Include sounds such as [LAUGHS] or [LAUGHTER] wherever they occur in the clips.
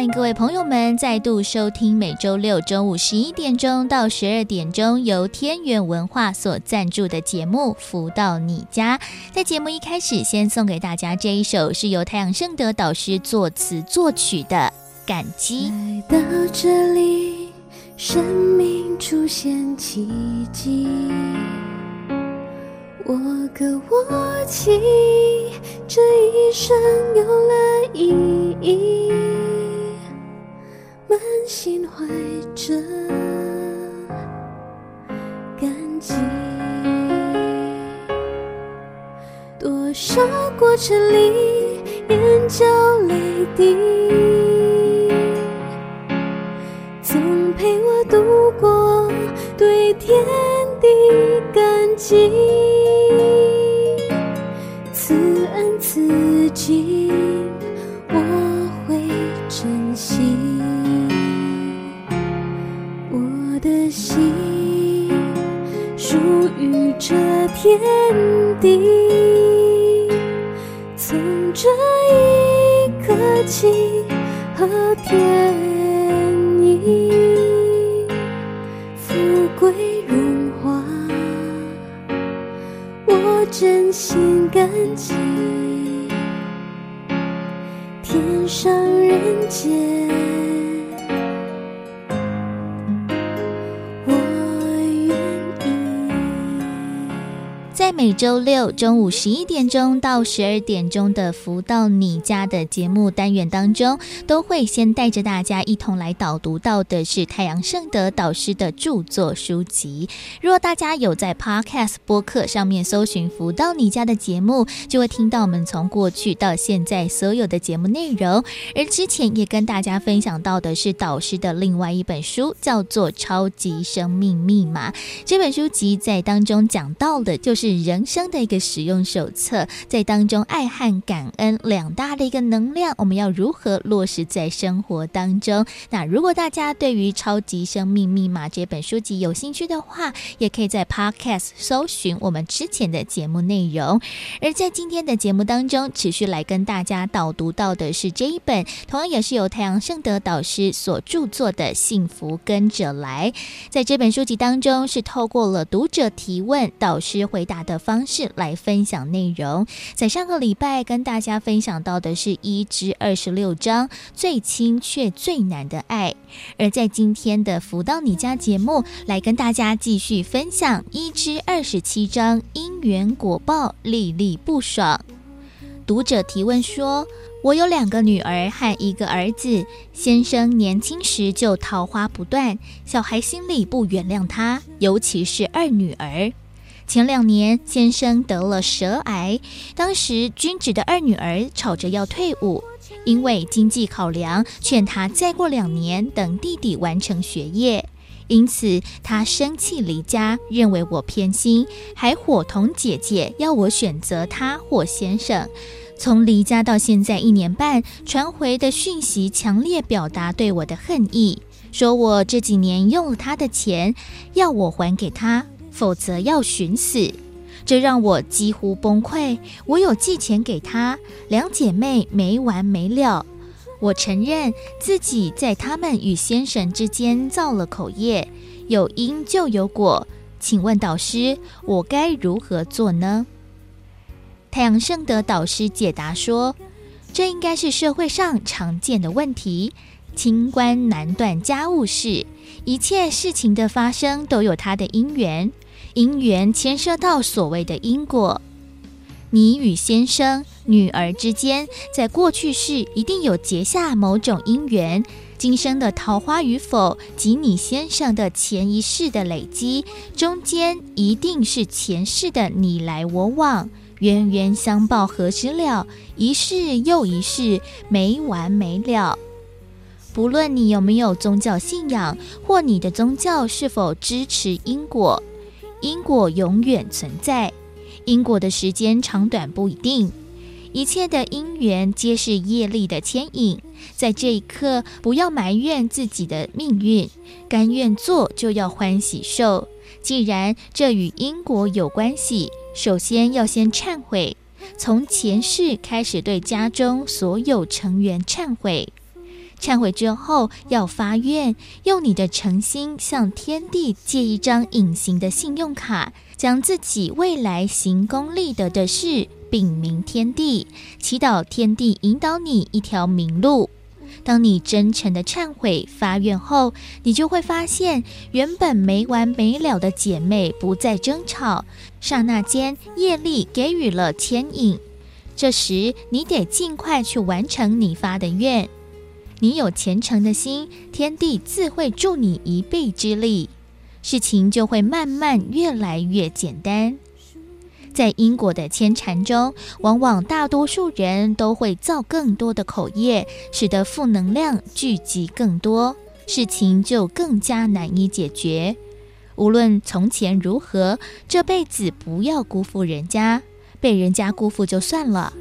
欢迎各位朋友们再度收听每周六中午十一点钟到十二点钟由天元文化所赞助的节目《福到你家》。在节目一开始，先送给大家这一首是由太阳盛德导师作词作曲的《感激》。来到这里，生命出现奇迹，我歌我泣，这一生有了意义。满心怀着感激，多少过程里眼角泪滴，总陪我度过对天地感激，此恩此景这天地，从这一刻起和天意，富贵荣华，我真心感激，天上人间。每周六中午十一点钟到十二点钟的“福到你家”的节目单元当中，都会先带着大家一同来导读到的是太阳盛德导师的著作书籍。如果大家有在 Podcast 播客上面搜寻“福到你家”的节目，就会听到我们从过去到现在所有的节目内容。而之前也跟大家分享到的是导师的另外一本书，叫做《超级生命密码》。这本书籍在当中讲到的就是。人人生的一个使用手册，在当中爱和感恩两大的一个能量，我们要如何落实在生活当中？那如果大家对于《超级生命密码》这本书籍有兴趣的话，也可以在 Podcast 搜寻我们之前的节目内容。而在今天的节目当中，持续来跟大家导读到的是这一本，同样也是由太阳圣德导师所著作的《幸福跟着来》。在这本书籍当中，是透过了读者提问，导师回答的。方式来分享内容，在上个礼拜跟大家分享到的是一至二十六章最轻却最难的爱，而在今天的福到你家节目来跟大家继续分享一至二十七章因缘果报历历不爽。读者提问说：“我有两个女儿和一个儿子，先生年轻时就桃花不断，小孩心里不原谅他，尤其是二女儿。”前两年，先生得了舌癌，当时军职的二女儿吵着要退伍，因为经济考量，劝他再过两年等弟弟完成学业。因此，他生气离家，认为我偏心，还伙同姐姐要我选择他或先生。从离家到现在一年半，传回的讯息强烈表达对我的恨意，说我这几年用了他的钱，要我还给他。否则要寻死，这让我几乎崩溃。我有寄钱给他，两姐妹没完没了。我承认自己在他们与先生之间造了口业，有因就有果。请问导师，我该如何做呢？太阳圣德导师解答说：这应该是社会上常见的问题。清官难断家务事，一切事情的发生都有它的因缘。因缘牵涉到所谓的因果，你与先生、女儿之间，在过去世一定有结下某种因缘，今生的桃花与否及你先生的前一世的累积，中间一定是前世的你来我往，冤冤相报何时了？一世又一世，没完没了。不论你有没有宗教信仰，或你的宗教是否支持因果。因果永远存在，因果的时间长短不一定。一切的因缘皆是业力的牵引。在这一刻，不要埋怨自己的命运，甘愿做就要欢喜受。既然这与因果有关系，首先要先忏悔，从前世开始对家中所有成员忏悔。忏悔之后，要发愿，用你的诚心向天地借一张隐形的信用卡，将自己未来行功立德的事禀明天地，祈祷天地引导你一条明路。当你真诚的忏悔发愿后，你就会发现，原本没完没了的姐妹不再争吵，刹那间业力给予了牵引。这时，你得尽快去完成你发的愿。你有虔诚的心，天地自会助你一臂之力，事情就会慢慢越来越简单。在因果的牵缠中，往往大多数人都会造更多的口业，使得负能量聚集更多，事情就更加难以解决。无论从前如何，这辈子不要辜负人家，被人家辜负就算了。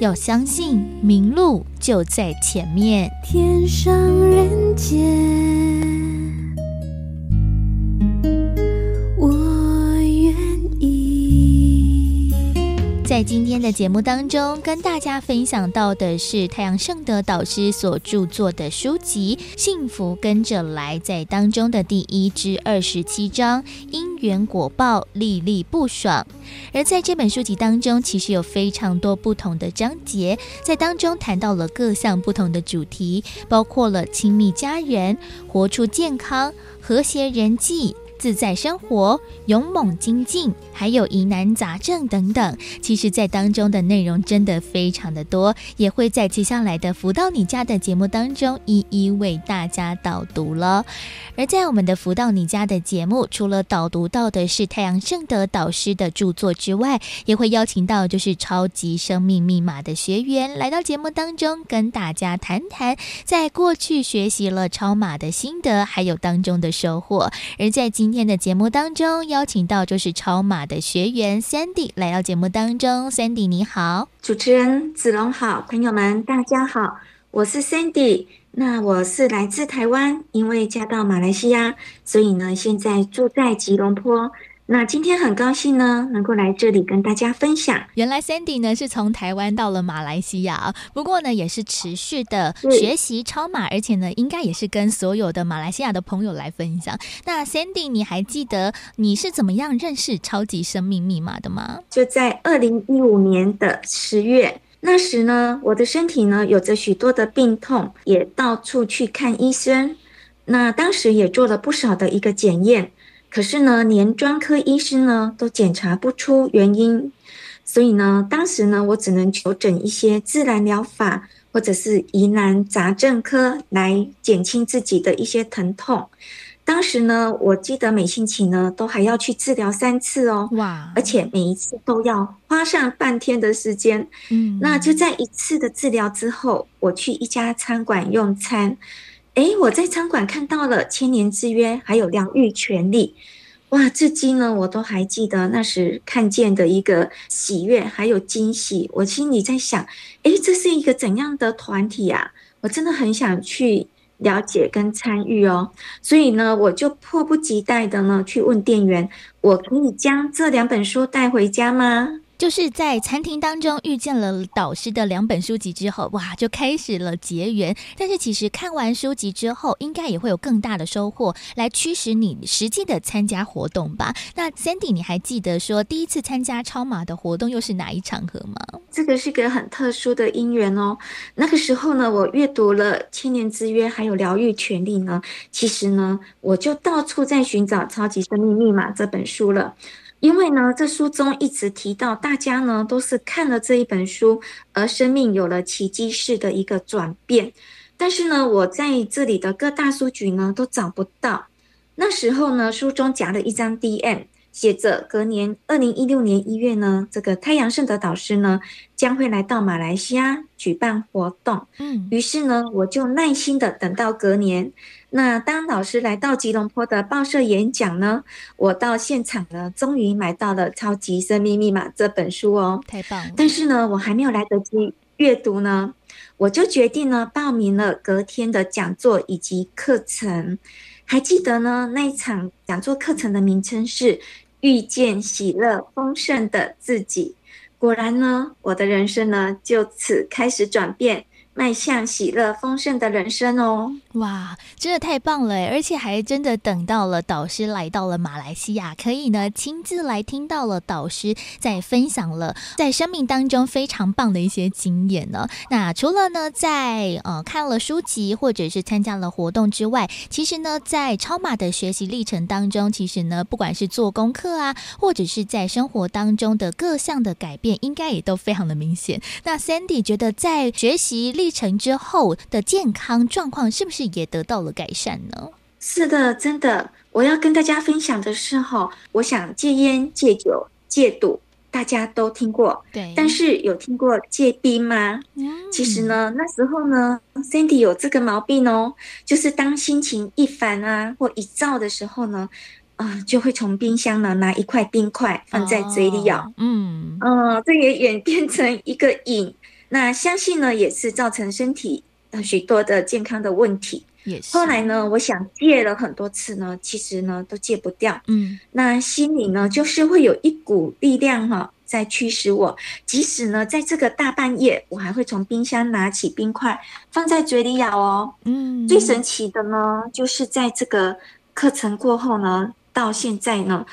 要相信，明路就在前面。天上人间，在今天的节目当中，跟大家分享到的是太阳圣德导师所著作的书籍《幸福跟着来》在当中的第一至二十七章。因缘果报，历历不爽。而在这本书籍当中，其实有非常多不同的章节，在当中谈到了各项不同的主题，包括了亲密家人、活出健康、和谐人际。自在生活、勇猛精进，还有疑难杂症等等，其实，在当中的内容真的非常的多，也会在接下来的福到你家的节目当中一一为大家导读了。而在我们的福到你家的节目，除了导读到的是太阳盛德导师的著作之外，也会邀请到就是超级生命密码的学员来到节目当中，跟大家谈谈在过去学习了超码的心得，还有当中的收获。而在今今天的节目当中，邀请到就是超马的学员 Sandy 来到节目当中。Sandy 你好，主持人子龙好，朋友们大家好，我是 Sandy。那我是来自台湾，因为嫁到马来西亚，所以呢现在住在吉隆坡。那今天很高兴呢，能够来这里跟大家分享。原来 Sandy 呢是从台湾到了马来西亚，不过呢也是持续的学习超马，而且呢应该也是跟所有的马来西亚的朋友来分享。那 Sandy，你还记得你是怎么样认识超级生命密码的吗？就在二零一五年的十月，那时呢我的身体呢有着许多的病痛，也到处去看医生。那当时也做了不少的一个检验。可是呢，连专科医师呢都检查不出原因，所以呢，当时呢，我只能求诊一些自然疗法或者是疑难杂症科来减轻自己的一些疼痛。当时呢，我记得每星期呢都还要去治疗三次哦，哇！而且每一次都要花上半天的时间。嗯，那就在一次的治疗之后，我去一家餐馆用餐。诶，我在餐馆看到了千年之约，还有疗愈权利，哇！至今呢，我都还记得那时看见的一个喜悦，还有惊喜。我心里在想，诶，这是一个怎样的团体啊？我真的很想去了解跟参与哦。所以呢，我就迫不及待的呢去问店员，我可以将这两本书带回家吗？就是在餐厅当中遇见了导师的两本书籍之后，哇，就开始了结缘。但是其实看完书籍之后，应该也会有更大的收获，来驱使你实际的参加活动吧？那 Sandy，你还记得说第一次参加超马的活动又是哪一场合吗？这个是个很特殊的因缘哦。那个时候呢，我阅读了《千年之约》还有《疗愈权利》呢，其实呢，我就到处在寻找《超级生命密码》这本书了。因为呢，这书中一直提到，大家呢都是看了这一本书，而生命有了奇迹式的一个转变。但是呢，我在这里的各大书局呢都找不到。那时候呢，书中夹了一张 DM，写着隔年二零一六年一月呢，这个太阳盛德导师呢将会来到马来西亚举办活动。嗯，于是呢，我就耐心的等到隔年。那当老师来到吉隆坡的报社演讲呢，我到现场呢，终于买到了《超级生命密码》这本书哦，太棒了！但是呢，我还没有来得及阅读呢，我就决定呢报名了隔天的讲座以及课程。还记得呢，那一场讲座课程的名称是。遇见喜乐丰盛的自己，果然呢，我的人生呢就此开始转变。迈向喜乐丰盛的人生哦！哇，真的太棒了，而且还真的等到了导师来到了马来西亚，可以呢亲自来听到了导师在分享了在生命当中非常棒的一些经验呢。那除了呢在呃看了书籍或者是参加了活动之外，其实呢在超马的学习历程当中，其实呢不管是做功课啊，或者是在生活当中的各项的改变，应该也都非常的明显。那 Sandy 觉得在学习历程之后的健康状况是不是也得到了改善呢？是的，真的。我要跟大家分享的是哈，我想戒烟、戒酒、戒赌，大家都听过。对。但是有听过戒冰吗？嗯。其实呢，那时候呢，Sandy 有这个毛病哦，就是当心情一烦啊或一躁的时候呢，啊、呃，就会从冰箱呢拿一块冰块放在嘴里咬。哦、嗯。嗯、呃，这也演变成一个瘾。那相信呢，也是造成身体呃许多的健康的问题。也是。后来呢，我想戒了很多次呢，其实呢都戒不掉。嗯。那心里呢，就是会有一股力量哈，在驱使我。即使呢，在这个大半夜，我还会从冰箱拿起冰块放在嘴里咬哦。嗯。最神奇的呢，就是在这个课程过后呢，到现在呢。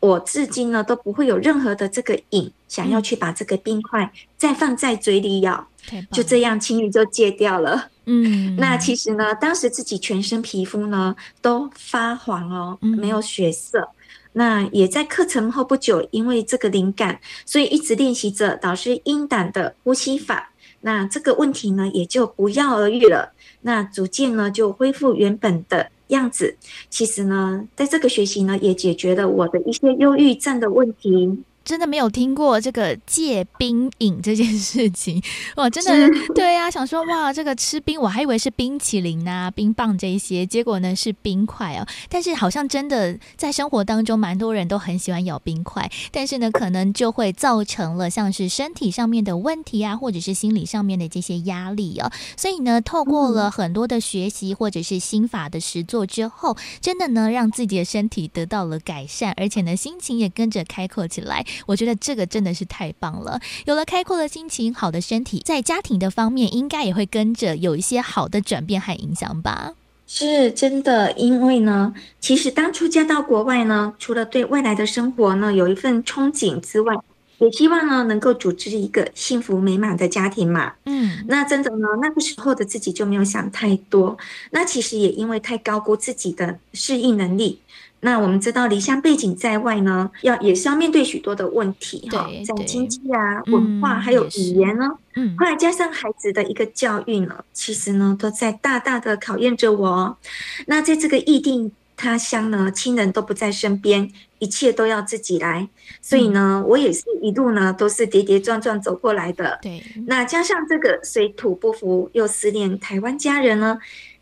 我至今呢都不会有任何的这个瘾，想要去把这个冰块再放在嘴里咬，就这样轻易就戒掉了。嗯，那其实呢，当时自己全身皮肤呢都发黄哦，没有血色。那也在课程后不久，因为这个灵感，所以一直练习着导师阴胆的呼吸法。那这个问题呢也就不药而愈了。那逐渐呢就恢复原本的样子，其实呢，在这个学习呢，也解决了我的一些忧郁症的问题。真的没有听过这个戒冰饮这件事情 [LAUGHS] 哇！真的对呀、啊，想说哇，这个吃冰我还以为是冰淇淋呐、啊、冰棒这一些，结果呢是冰块哦。但是好像真的在生活当中，蛮多人都很喜欢咬冰块，但是呢，可能就会造成了像是身体上面的问题啊，或者是心理上面的这些压力哦。所以呢，透过了很多的学习或者是心法的实作之后，真的呢，让自己的身体得到了改善，而且呢，心情也跟着开阔起来。我觉得这个真的是太棒了，有了开阔的心情，好的身体，在家庭的方面应该也会跟着有一些好的转变和影响吧。是真的，因为呢，其实当初嫁到国外呢，除了对未来的生活呢有一份憧憬之外，也希望呢能够组织一个幸福美满的家庭嘛。嗯，那真的呢，那个时候的自己就没有想太多。那其实也因为太高估自己的适应能力。那我们知道离乡背景在外呢，要也是要面对许多的问题哈，在经济啊、文化还有语言呢，嗯，后来加上孩子的一个教育呢，其实呢都在大大的考验着我。那在这个异地他乡呢，亲人都不在身边，一切都要自己来，所以呢，我也是一路呢都是跌跌撞撞走过来的。对，那加上这个水土不服，又思念台湾家人呢。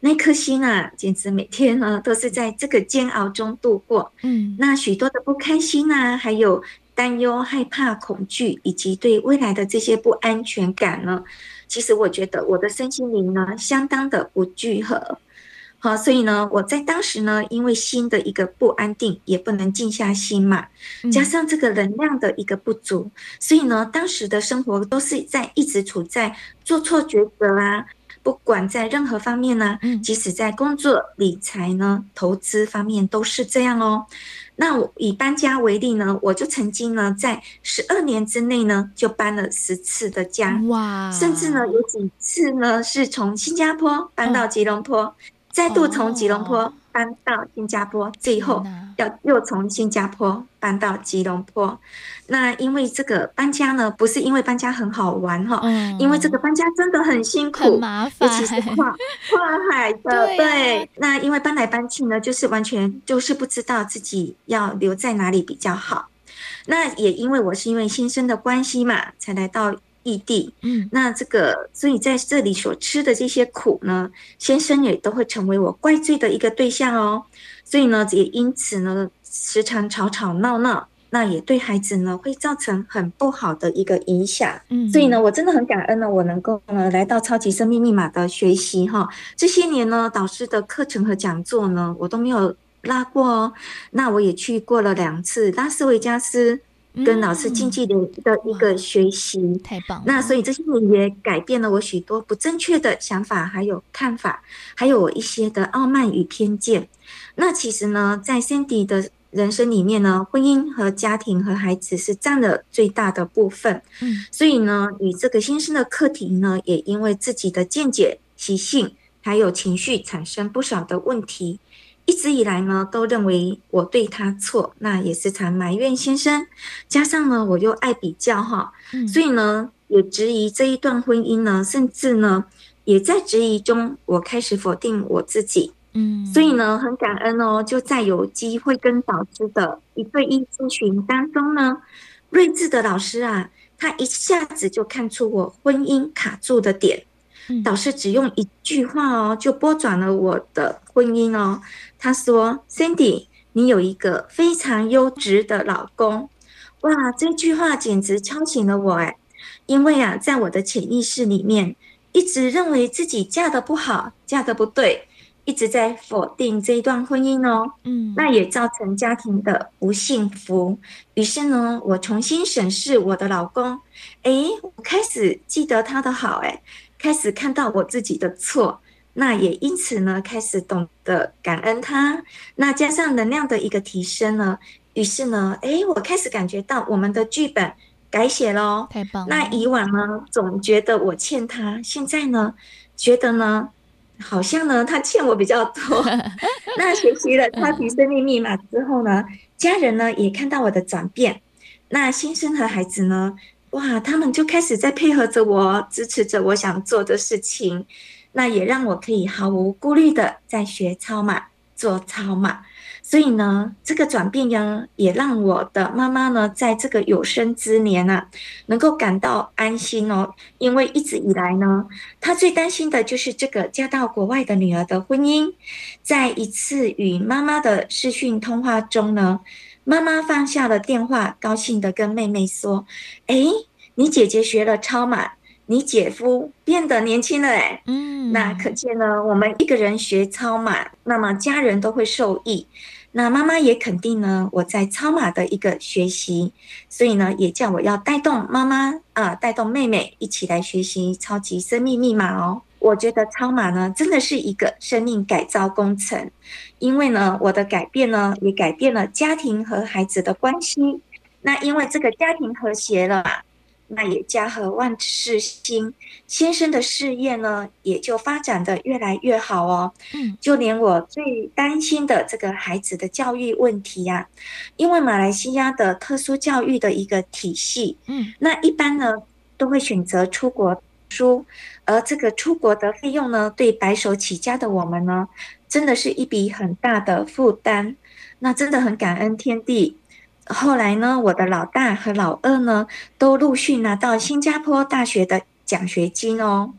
那颗心啊，简直每天呢都是在这个煎熬中度过。嗯，那许多的不开心啊，还有担忧、害怕、恐惧，以及对未来的这些不安全感呢，其实我觉得我的身心灵呢相当的不聚合。好，所以呢，我在当时呢，因为心的一个不安定，也不能静下心嘛，加上这个能量的一个不足，所以呢，当时的生活都是在一直处在做错抉择啊。不管在任何方面呢，即使在工作、理财呢、投资方面都是这样哦。那我以搬家为例呢，我就曾经呢，在十二年之内呢，就搬了十次的家，哇！甚至呢，有几次呢，是从新加坡搬到吉隆坡，再度从吉隆坡搬到新加坡，最后要又从新加坡搬到吉隆坡。那因为这个搬家呢，不是因为搬家很好玩哈，嗯、因为这个搬家真的很辛苦，很麻烦，尤其是跨跨海的。[LAUGHS] 对，啊、对，那因为搬来搬去呢，就是完全就是不知道自己要留在哪里比较好。那也因为我是因为先生的关系嘛，才来到异地。嗯，那这个所以在这里所吃的这些苦呢，先生也都会成为我怪罪的一个对象哦。所以呢，也因此呢，时常吵吵闹闹，那也对孩子呢会造成很不好的一个影响。嗯，所以呢，我真的很感恩呢，我能够呢来到超级生命密码的学习哈。这些年呢，导师的课程和讲座呢，我都没有。拉过哦，那我也去过了两次拉斯维加斯，跟老师近距离的一个学习，嗯，太棒了。那所以这些年也改变了我许多不正确的想法，还有看法，还有我一些的傲慢与偏见。那其实呢，在 Cindy 的人生里面呢，婚姻和家庭和孩子是占了最大的部分。嗯，所以呢，与这个先生的课题呢，也因为自己的见解、习性还有情绪产生不少的问题。一直以来呢，都认为我对他错，那也时常埋怨先生。加上呢，我又爱比较哈，嗯、所以呢，也质疑这一段婚姻呢，甚至呢，也在质疑中，我开始否定我自己。嗯，所以呢，很感恩哦，就在有机会跟导师的一对一咨询当中呢，睿智的老师啊，他一下子就看出我婚姻卡住的点。导师只用一句话哦，就拨转了我的婚姻哦。他说：“Cindy，你有一个非常优质的老公。”哇，这句话简直敲醒了我哎！因为啊，在我的潜意识里面，一直认为自己嫁得不好，嫁得不对，一直在否定这一段婚姻哦。嗯，那也造成家庭的不幸福。于是呢，我重新审视我的老公，哎，我开始记得他的好哎。开始看到我自己的错，那也因此呢，开始懂得感恩他。那加上能量的一个提升呢，于是呢，哎，我开始感觉到我们的剧本改写喽。太棒了！那以往呢，总觉得我欠他，现在呢，觉得呢，好像呢，他欠我比较多。[LAUGHS] 那学习了超级生命密码之后呢，家人呢也看到我的转变。那先生和孩子呢？哇，他们就开始在配合着我，支持着我想做的事情，那也让我可以毫无顾虑的在学超码、做超码。所以呢，这个转变呢，也让我的妈妈呢，在这个有生之年啊，能够感到安心哦。因为一直以来呢，她最担心的就是这个嫁到国外的女儿的婚姻。在一次与妈妈的视讯通话中呢。妈妈放下了电话，高兴地跟妹妹说：“哎，你姐姐学了超码，你姐夫变得年轻了哎。”嗯，那可见呢，我们一个人学超码，那么家人都会受益。那妈妈也肯定呢，我在超马的一个学习，所以呢，也叫我要带动妈妈啊，带动妹妹一起来学习超级生命密码哦。我觉得超马呢，真的是一个生命改造工程，因为呢，我的改变呢，也改变了家庭和孩子的关系。那因为这个家庭和谐了嘛，那也家和万事兴，先生的事业呢，也就发展的越来越好哦。嗯，就连我最担心的这个孩子的教育问题呀，因为马来西亚的特殊教育的一个体系，嗯，那一般呢，都会选择出国。书，而这个出国的费用呢，对白手起家的我们呢，真的是一笔很大的负担。那真的很感恩天地。后来呢，我的老大和老二呢，都陆续拿到新加坡大学的奖学金哦。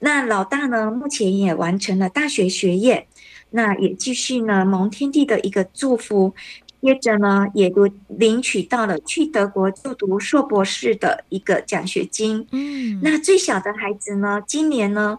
那老大呢，目前也完成了大学学业，那也继续呢，蒙天地的一个祝福。接着呢，也都领取到了去德国就读硕博士的一个奖学金。嗯，那最小的孩子呢，今年呢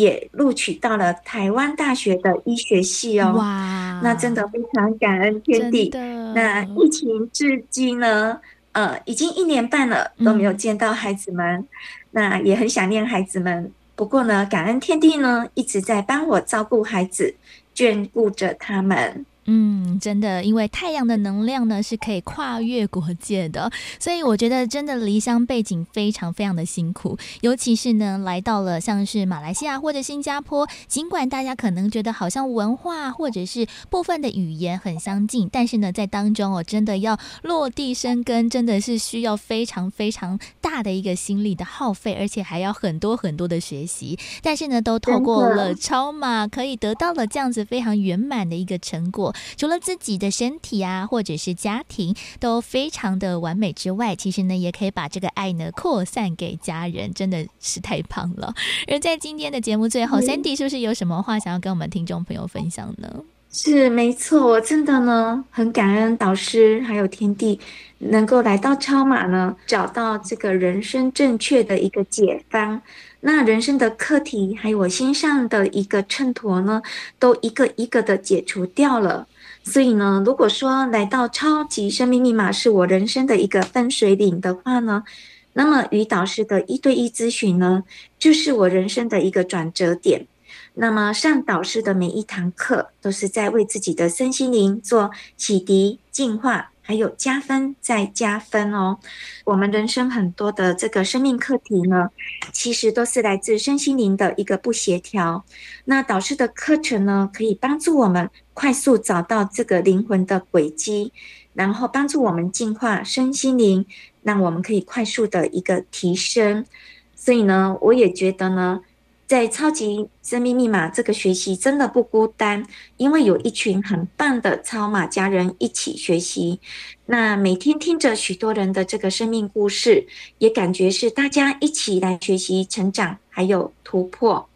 也录取到了台湾大学的医学系哦。哇，那真的非常感恩天地。那疫情至今呢，呃，已经一年半了都没有见到孩子们，嗯、那也很想念孩子们。不过呢，感恩天地呢一直在帮我照顾孩子，眷顾着他们。嗯，真的，因为太阳的能量呢是可以跨越国界的，所以我觉得真的离乡背景非常非常的辛苦，尤其是呢来到了像是马来西亚或者新加坡，尽管大家可能觉得好像文化或者是部分的语言很相近，但是呢在当中哦，真的要落地生根，真的是需要非常非常大的一个心力的耗费，而且还要很多很多的学习，但是呢都透过了超马，可以得到了这样子非常圆满的一个成果。除了自己的身体啊，或者是家庭都非常的完美之外，其实呢，也可以把这个爱呢扩散给家人，真的是太棒了。[LAUGHS] 而在今天的节目最后，嗯，Sandy 是不是有什么话想要跟我们听众朋友分享呢？是，没错，我真的呢很感恩导师还有天地能够来到超马呢，找到这个人生正确的一个解方。那人生的课题，还有我心上的一个秤砣呢，都一个一个的解除掉了。所以呢，如果说来到超级生命密码是我人生的一个分水岭的话呢，那么与导师的一对一咨询呢，就是我人生的一个转折点。那么上导师的每一堂课，都是在为自己的身心灵做启迪、净化。还有加分再加分哦！我们人生很多的这个生命课题呢，其实都是来自身心灵的一个不协调。那导师的课程呢，可以帮助我们快速找到这个灵魂的轨迹，然后帮助我们净化身心灵，让我们可以快速的一个提升。所以呢，我也觉得呢。在超级生命密码这个学习真的不孤单，因为有一群很棒的超马家人一起学习。那每天听着许多人的这个生命故事，也感觉是大家一起来学习成长，还有突破。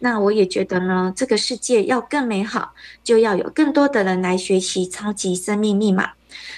那我也觉得呢，这个世界要更美好，就要有更多的人来学习超级生命密码。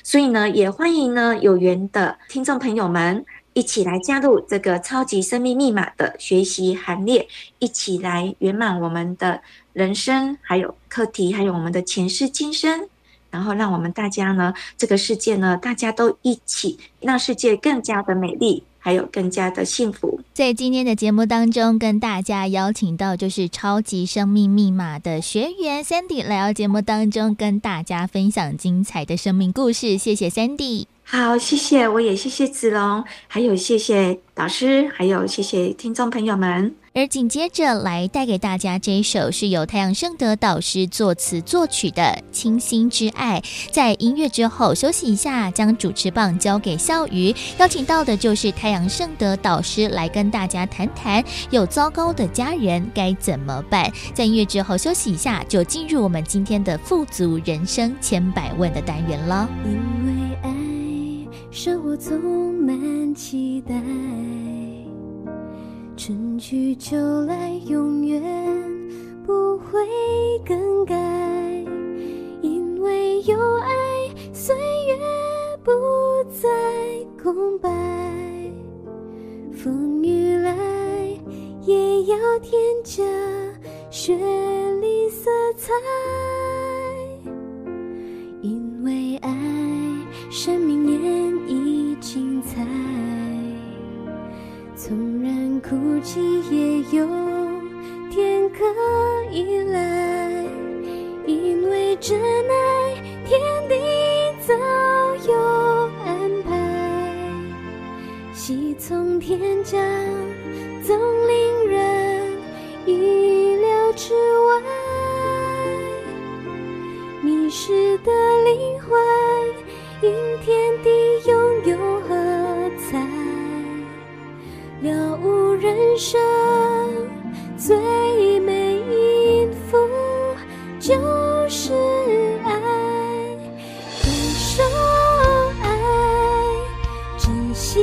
所以呢，也欢迎呢有缘的听众朋友们。一起来加入这个超级生命密码的学习行列，一起来圆满我们的人生，还有课题，还有我们的前世今生，然后让我们大家呢，这个世界呢，大家都一起让世界更加的美丽。还有更加的幸福。在今天的节目当中，跟大家邀请到就是超级生命密码的学员 Sandy 来到节目当中，跟大家分享精彩的生命故事。谢谢 Sandy。好，谢谢，我也谢谢子龙，还有谢谢导师，还有谢谢听众朋友们。而紧接着来带给大家这一首是由太阳盛德导师作词作曲的《清新之爱》。在音乐之后休息一下，将主持棒交给笑瑜，邀请到的就是太阳盛德导师来跟大家谈谈有糟糕的家人该怎么办。在音乐之后休息一下，就进入我们今天的富足人生千百问的单元了。因为爱，生活充满期待。春去秋来，永远不会更改。因为有爱，岁月不再空白。风雨来，也要添加绚丽色彩。因为爱，生命演绎精彩。纵然哭泣，也有天可依赖，因为真爱，天地早有安排。喜从天降，总令人意料之外。迷失的灵魂，因天地拥有喝彩。了悟人生最美音符，就是爱，感受爱，珍惜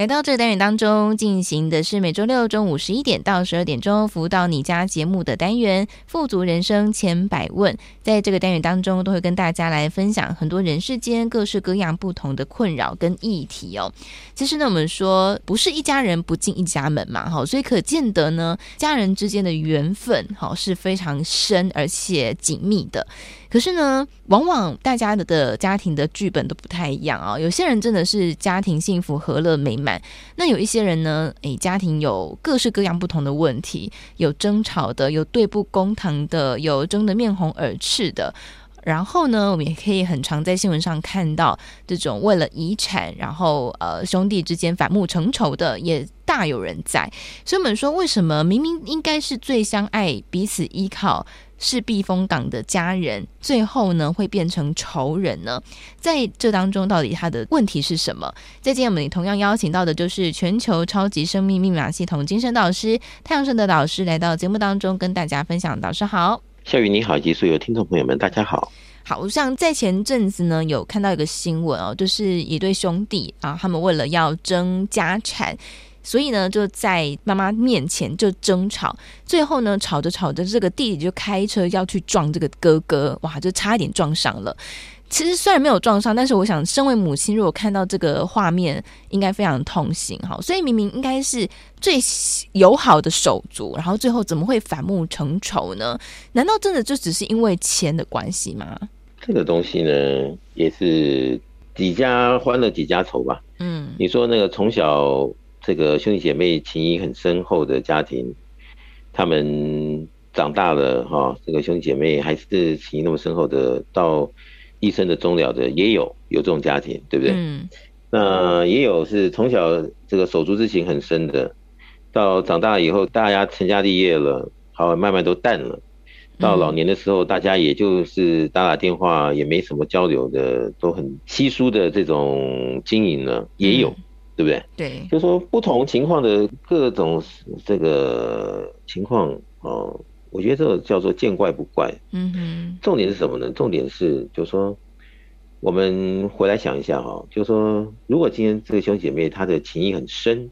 来到这个单元当中，进行的是每周六中午十一点到十二点钟服务到你家节目的单元《富足人生千百问》。在这个单元当中，都会跟大家来分享很多人世间各式各样不同的困扰跟议题哦。其实呢，我们说不是一家人不进一家门嘛，哈，所以可见得呢，家人之间的缘分哈是非常深而且紧密的。可是呢，往往大家的家庭的剧本都不太一样啊。有些人真的是家庭幸福、和乐美满，那有一些人呢，诶，家庭有各式各样不同的问题，有争吵的，有对簿公堂的，有争得面红耳赤的。然后呢，我们也可以很常在新闻上看到这种为了遗产，然后呃兄弟之间反目成仇的，也大有人在。所以我们说，为什么明明应该是最相爱、彼此依靠？是避风港的家人，最后呢会变成仇人呢？在这当中，到底他的问题是什么？在今天我们同样邀请到的就是全球超级生命密码系统精神导师太阳神的导师来到节目当中跟大家分享。导师好，夏雨你好，以及所有听众朋友们，大家好。好像在前阵子呢，有看到一个新闻哦，就是一对兄弟啊，他们为了要争家产。所以呢，就在妈妈面前就争吵，最后呢，吵着吵着，这个弟弟就开车要去撞这个哥哥，哇，就差一点撞上了。其实虽然没有撞上，但是我想，身为母亲，如果看到这个画面，应该非常痛心哈。所以明明应该是最友好的手足，然后最后怎么会反目成仇呢？难道真的就只是因为钱的关系吗？这个东西呢，也是几家欢乐几家愁吧。嗯，你说那个从小。这个兄弟姐妹情谊很深厚的家庭，他们长大了哈，这个兄弟姐妹还是情谊那么深厚的，到一生的终了的也有有这种家庭，对不对？嗯。那也有是从小这个手足之情很深的，到长大以后大家成家立业了，好慢慢都淡了，到老年的时候大家也就是打打电话，也没什么交流的，都很稀疏的这种经营了，也有。对不对？对，就是说不同情况的各种这个情况哦，我觉得这个叫做见怪不怪。嗯哼，重点是什么呢？重点是就是说，我们回来想一下哈，就是说，如果今天这个兄弟姐妹他的情谊很深，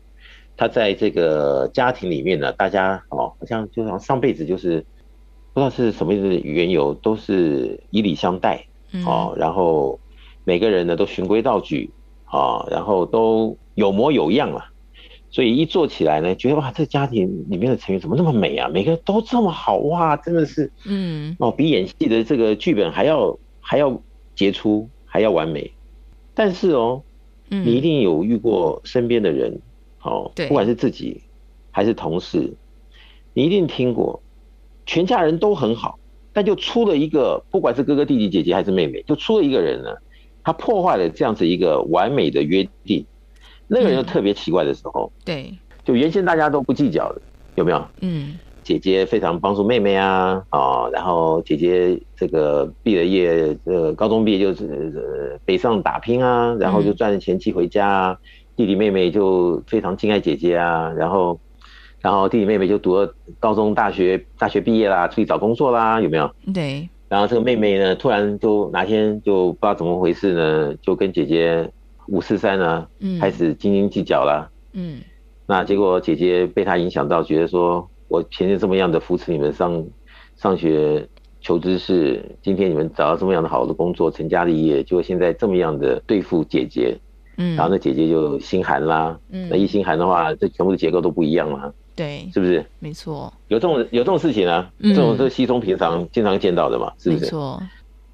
他在这个家庭里面呢，大家哦，好像就像上辈子就是不知道是什么样的缘由，都是以礼相待哦，然后每个人呢都循规蹈矩啊，然后都。有模有样啊，所以一做起来呢，觉得哇，这家庭里面的成员怎么那么美啊？每个人都这么好哇，真的是，嗯，哦，比演戏的这个剧本还要还要杰出，还要完美。但是哦，你一定有遇过身边的人，哦，不管是自己还是同事，你一定听过，全家人都很好，但就出了一个，不管是哥哥弟弟姐姐还是妹妹，就出了一个人呢，他破坏了这样子一个完美的约定。那个人就特别奇怪的时候，嗯、对，就原先大家都不计较的，有没有？嗯，姐姐非常帮助妹妹啊，啊，然后姐姐这个毕了业，呃，高中毕业就是呃北上打拼啊，然后就赚了钱寄回家啊。弟弟妹妹就非常敬爱姐姐啊，然后，然后弟弟妹妹就读了高中、大学，大学毕业啦，出去找工作啦，有没有？对。然后这个妹妹呢，突然就哪天就不知道怎么回事呢，就跟姐姐。五四三呢，开始斤斤计较了。嗯，那结果姐姐被他影响到，觉得说我前天这么样的扶持你们上上学求知识，今天你们找到这么样的好的工作，成家立业，结果现在这么样的对付姐姐，嗯，然后那姐姐就心寒啦。嗯，那一心寒的话，这全部的结构都不一样嘛。对，是不是？没错。有这种有这种事情啊，这种是稀松平常，经常见到的嘛，是不是？没错。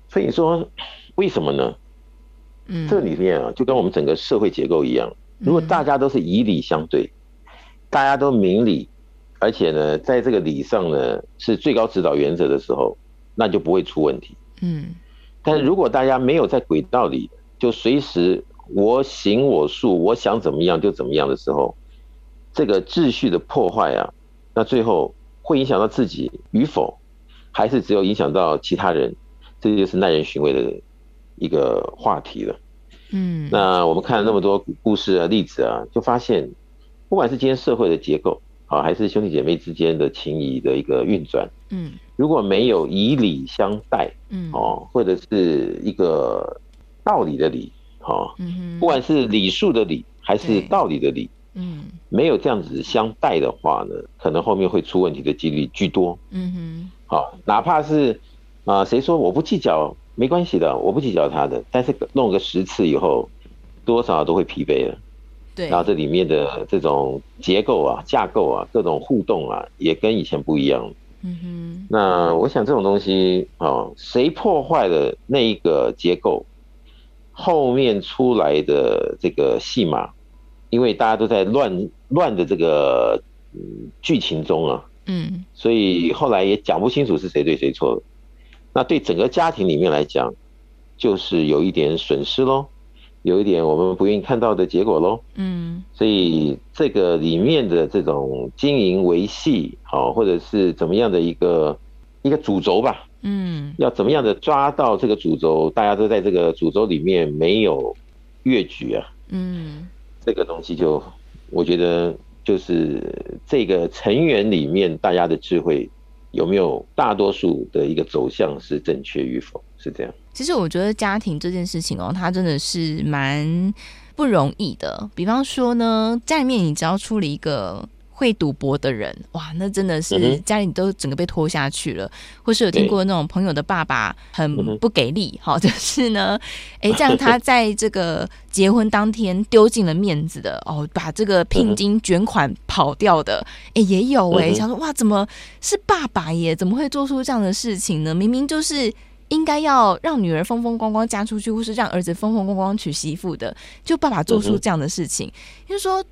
所以说，为什么呢？嗯，这里面啊，就跟我们整个社会结构一样，如果大家都是以理相对，大家都明理，而且呢，在这个理上呢是最高指导原则的时候，那就不会出问题。嗯，但是如果大家没有在轨道里，就随时我行我素，我想怎么样就怎么样的时候，这个秩序的破坏啊，那最后会影响到自己与否，还是只有影响到其他人？这就是耐人寻味的一个话题了。嗯，那我们看了那么多故事啊、例子啊，就发现，不管是今天社会的结构啊，还是兄弟姐妹之间的情谊的一个运转，嗯，如果没有以礼相待，嗯，哦，或者是一个道理的理，哈，嗯，不管是礼数的礼还是道理的理，嗯，没有这样子相待的话呢，可能后面会出问题的几率居多。嗯哼，好，哪怕是啊，谁说我不计较？没关系的，我不计较他的，但是弄个十次以后，多少都会疲惫了。对，然后这里面的这种结构啊、架构啊、各种互动啊，也跟以前不一样。嗯哼。那我想这种东西啊，谁破坏了那一个结构，后面出来的这个戏码，因为大家都在乱乱的这个剧情中啊，嗯，所以后来也讲不清楚是谁对谁错了。那对整个家庭里面来讲，就是有一点损失喽，有一点我们不愿意看到的结果喽。嗯，所以这个里面的这种经营维系，好，或者是怎么样的一个一个主轴吧。嗯，要怎么样的抓到这个主轴，大家都在这个主轴里面没有越矩啊。嗯，这个东西就我觉得就是这个成员里面大家的智慧。有没有大多数的一个走向是正确与否？是这样。其实我觉得家庭这件事情哦，它真的是蛮不容易的。比方说呢，家里面你只要出了一个。会赌博的人，哇，那真的是家里都整个被拖下去了。或是有听过那种朋友的爸爸很不给力，好，就是呢，哎，这样他在这个结婚当天丢尽了面子的，哦，把这个聘金卷款跑掉的，哎，也有哎，想说哇，怎么是爸爸耶？怎么会做出这样的事情呢？明明就是。应该要让女儿风风光光嫁出去，或是让儿子风风光光娶媳妇的，就爸爸做出这样的事情，就是说，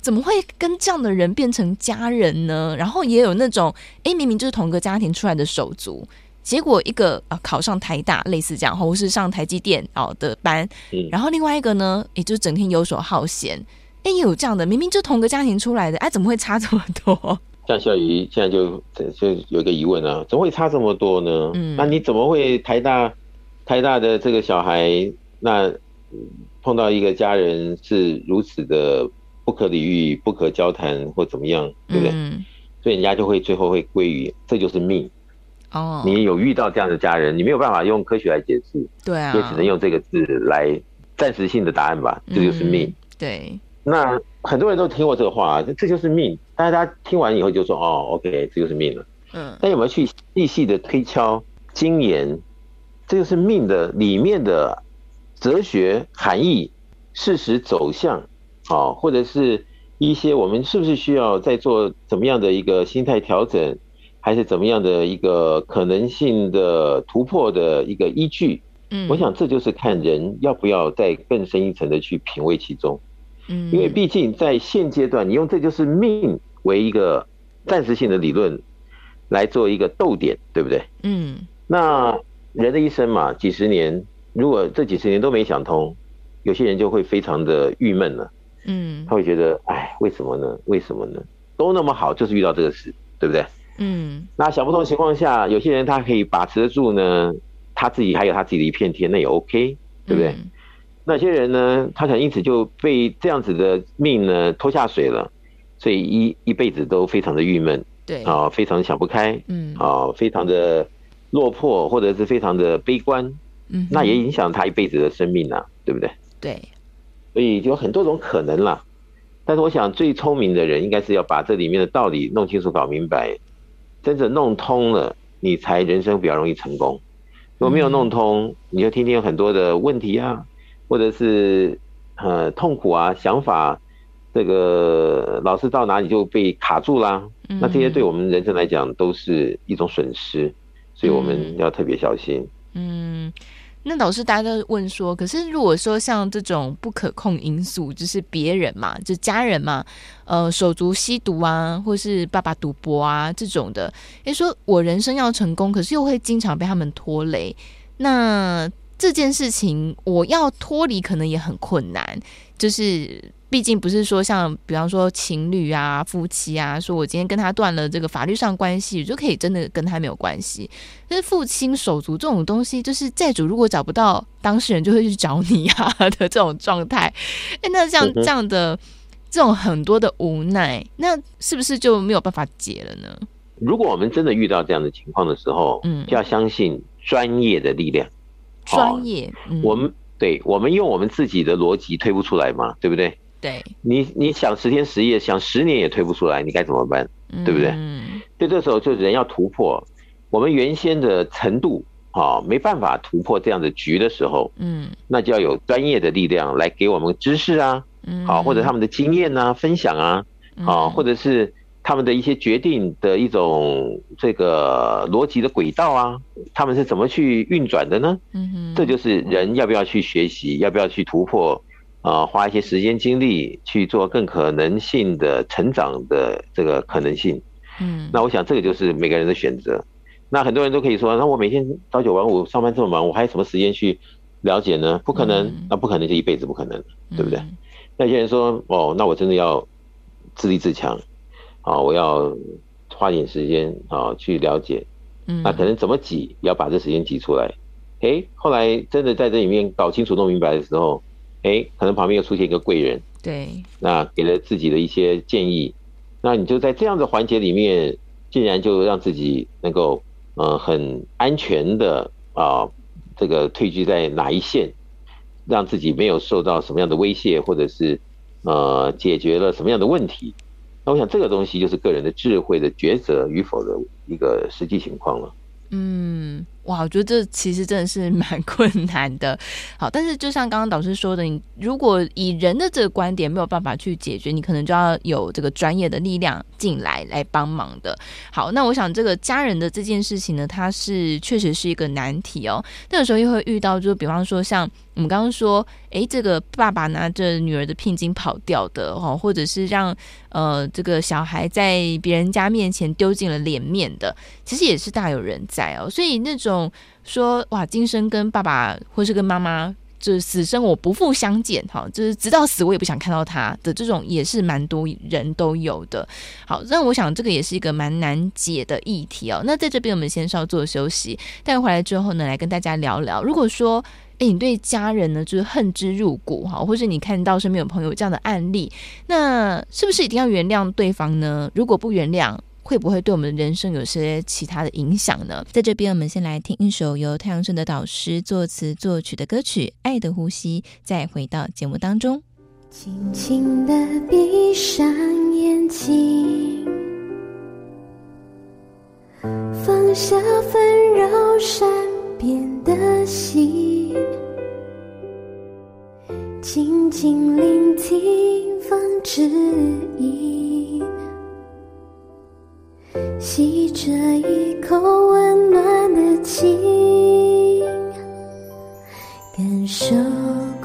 怎么会跟这样的人变成家人呢？然后也有那种，哎，明明就是同个家庭出来的手足，结果一个啊考上台大，类似这样，或是上台积电哦的班，然后另外一个呢，也就是整天游手好闲，哎，也有这样的，明明就同个家庭出来的，哎，怎么会差这么多？像小姨现在就就有一个疑问啊，怎么会差这么多呢？嗯，那你怎么会台大台大的这个小孩，那碰到一个家人是如此的不可理喻、不可交谈或怎么样，对不对？嗯，所以人家就会最后会归于这就是命。哦，你有遇到这样的家人，你没有办法用科学来解释，对啊，也只能用这个字来暂时性的答案吧，这就是命。对。那很多人都听过这个话，这就是命。大家听完以后就说：“哦，OK，这就是命了。”嗯。但有没有去细细的推敲、精研，这就是命的里面的哲学含义、事实走向啊，或者是一些我们是不是需要再做怎么样的一个心态调整，还是怎么样的一个可能性的突破的一个依据？嗯，我想这就是看人要不要再更深一层的去品味其中。嗯，因为毕竟在现阶段，你用这就是命为一个暂时性的理论来做一个逗点，对不对？嗯，那人的一生嘛，几十年，如果这几十年都没想通，有些人就会非常的郁闷了。嗯，他会觉得，哎，为什么呢？为什么呢？都那么好，就是遇到这个事，对不对？嗯，那想不通情况下，有些人他可以把持得住呢，他自己还有他自己的一片天，那也 OK，对不对？嗯那些人呢，他可能因此就被这样子的命呢拖下水了，所以一一辈子都非常的郁闷，对啊，非常想不开，嗯啊，非常的落魄，或者是非常的悲观，嗯，那也影响他一辈子的生命啊，对不对？对，所以就有很多种可能啦。但是我想最聪明的人应该是要把这里面的道理弄清楚、搞明白，真正弄通了，你才人生比较容易成功。如果没有弄通，你就天天有很多的问题啊。或者是呃痛苦啊，想法这个老是到哪里就被卡住啦，那这些对我们人生来讲都是一种损失，所以我们要特别小心。嗯，那老师大家都问说，可是如果说像这种不可控因素，就是别人嘛，就家人嘛，呃手足吸毒啊，或是爸爸赌博啊这种的，诶，说我人生要成功，可是又会经常被他们拖累，那。这件事情我要脱离可能也很困难，就是毕竟不是说像比方说情侣啊、夫妻啊，说我今天跟他断了这个法律上关系，就可以真的跟他没有关系。但是父亲手足这种东西，就是债主如果找不到当事人，就会去找你啊的这种状态。哎，那像这样的这种很多的无奈，那是不是就没有办法解了呢？如果我们真的遇到这样的情况的时候，嗯，就要相信专业的力量。专业，嗯、我们对我们用我们自己的逻辑推不出来嘛，对不对？对，你你想十天十夜，想十年也推不出来，你该怎么办？对不对？嗯，对，这时候就人要突破我们原先的程度啊，没办法突破这样的局的时候，嗯，那就要有专业的力量来给我们知识啊，嗯，好，或者他们的经验啊，分享啊，啊，或者是。他们的一些决定的一种这个逻辑的轨道啊，他们是怎么去运转的呢？嗯哼，这就是人要不要去学习，要不要去突破啊，花一些时间精力去做更可能性的成长的这个可能性。嗯，那我想这个就是每个人的选择。那很多人都可以说，那我每天朝九晚五上班这么忙，我还有什么时间去了解呢？不可能，那不可能就一辈子不可能，对不对？那有些人说，哦，那我真的要自立自强。啊，我要花点时间啊去了解，嗯，那可能怎么挤，要把这时间挤出来。哎，后来真的在这里面搞清楚、弄明白的时候，哎，可能旁边又出现一个贵人，对，那给了自己的一些建议，那你就在这样的环节里面，竟然就让自己能够呃很安全的啊这个退居在哪一线，让自己没有受到什么样的威胁，或者是呃解决了什么样的问题。那我想这个东西就是个人的智慧的抉择与否的一个实际情况了。嗯。哇，我觉得这其实真的是蛮 [LAUGHS] 困难的。好，但是就像刚刚导师说的，你如果以人的这个观点没有办法去解决，你可能就要有这个专业的力量进来来帮忙的。好，那我想这个家人的这件事情呢，它是确实是一个难题哦。那个时候又会遇到，就比方说像我们刚刚说，诶，这个爸爸拿着女儿的聘金跑掉的哦，或者是让呃这个小孩在别人家面前丢尽了脸面的，其实也是大有人在哦。所以那种。说哇，今生跟爸爸或是跟妈妈，就是死生我不复相见，哈，就是直到死我也不想看到他的这种，也是蛮多人都有的。好，那我想这个也是一个蛮难解的议题哦。那在这边我们先稍作休息，待会回来之后呢，来跟大家聊聊。如果说，哎，你对家人呢就是恨之入骨，哈，或者你看到身边有朋友这样的案例，那是不是一定要原谅对方呢？如果不原谅，会不会对我们的人生有些其他的影响呢？在这边，我们先来听一首由太阳神的导师作词作曲的歌曲《爱的呼吸》，再回到节目当中。轻轻的闭上眼睛，放下纷扰善变的心，静静聆听风之音。吸着一口温暖的情，感受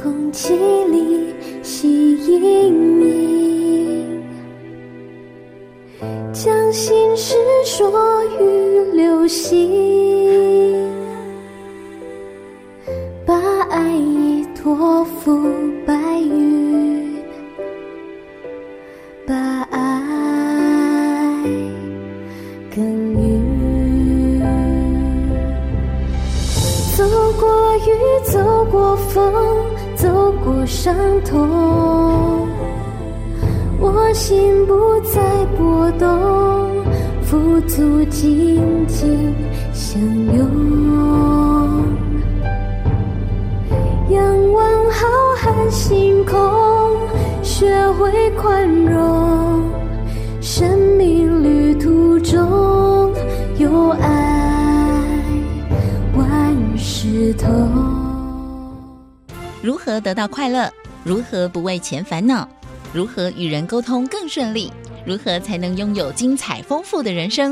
空气里吸引你，将心事说与流星，托付白云，把爱。耕耘，走过雨，走过风，走过伤痛，我心不再波动，富足紧紧相拥，仰望浩瀚星空，学会宽容，生命旅途中有爱，万事通。如何得到快乐？如何不为钱烦恼？如何与人沟通更顺利？如何才能拥有精彩丰富的人生？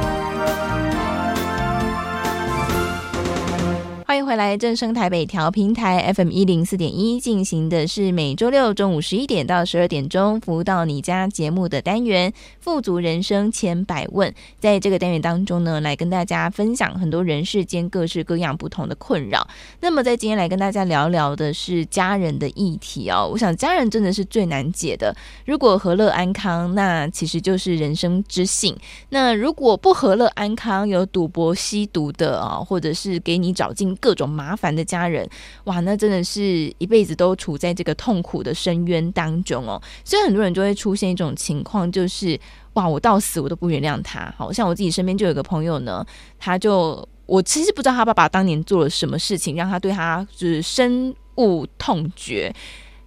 欢迎回来，正声台北调频台 FM 一零四点一进行的是每周六中午十一点到十二点钟服务到你家节目的单元《富足人生千百问》。在这个单元当中呢，来跟大家分享很多人世间各式各样不同的困扰。那么在今天来跟大家聊聊的是家人的议题哦。我想家人真的是最难解的。如果和乐安康，那其实就是人生之幸；那如果不和乐安康，有赌博、吸毒的啊，或者是给你找进。各种麻烦的家人，哇，那真的是一辈子都处在这个痛苦的深渊当中哦。所以很多人就会出现一种情况，就是哇，我到死我都不原谅他。好像我自己身边就有个朋友呢，他就我其实不知道他爸爸当年做了什么事情，让他对他就是深恶痛绝。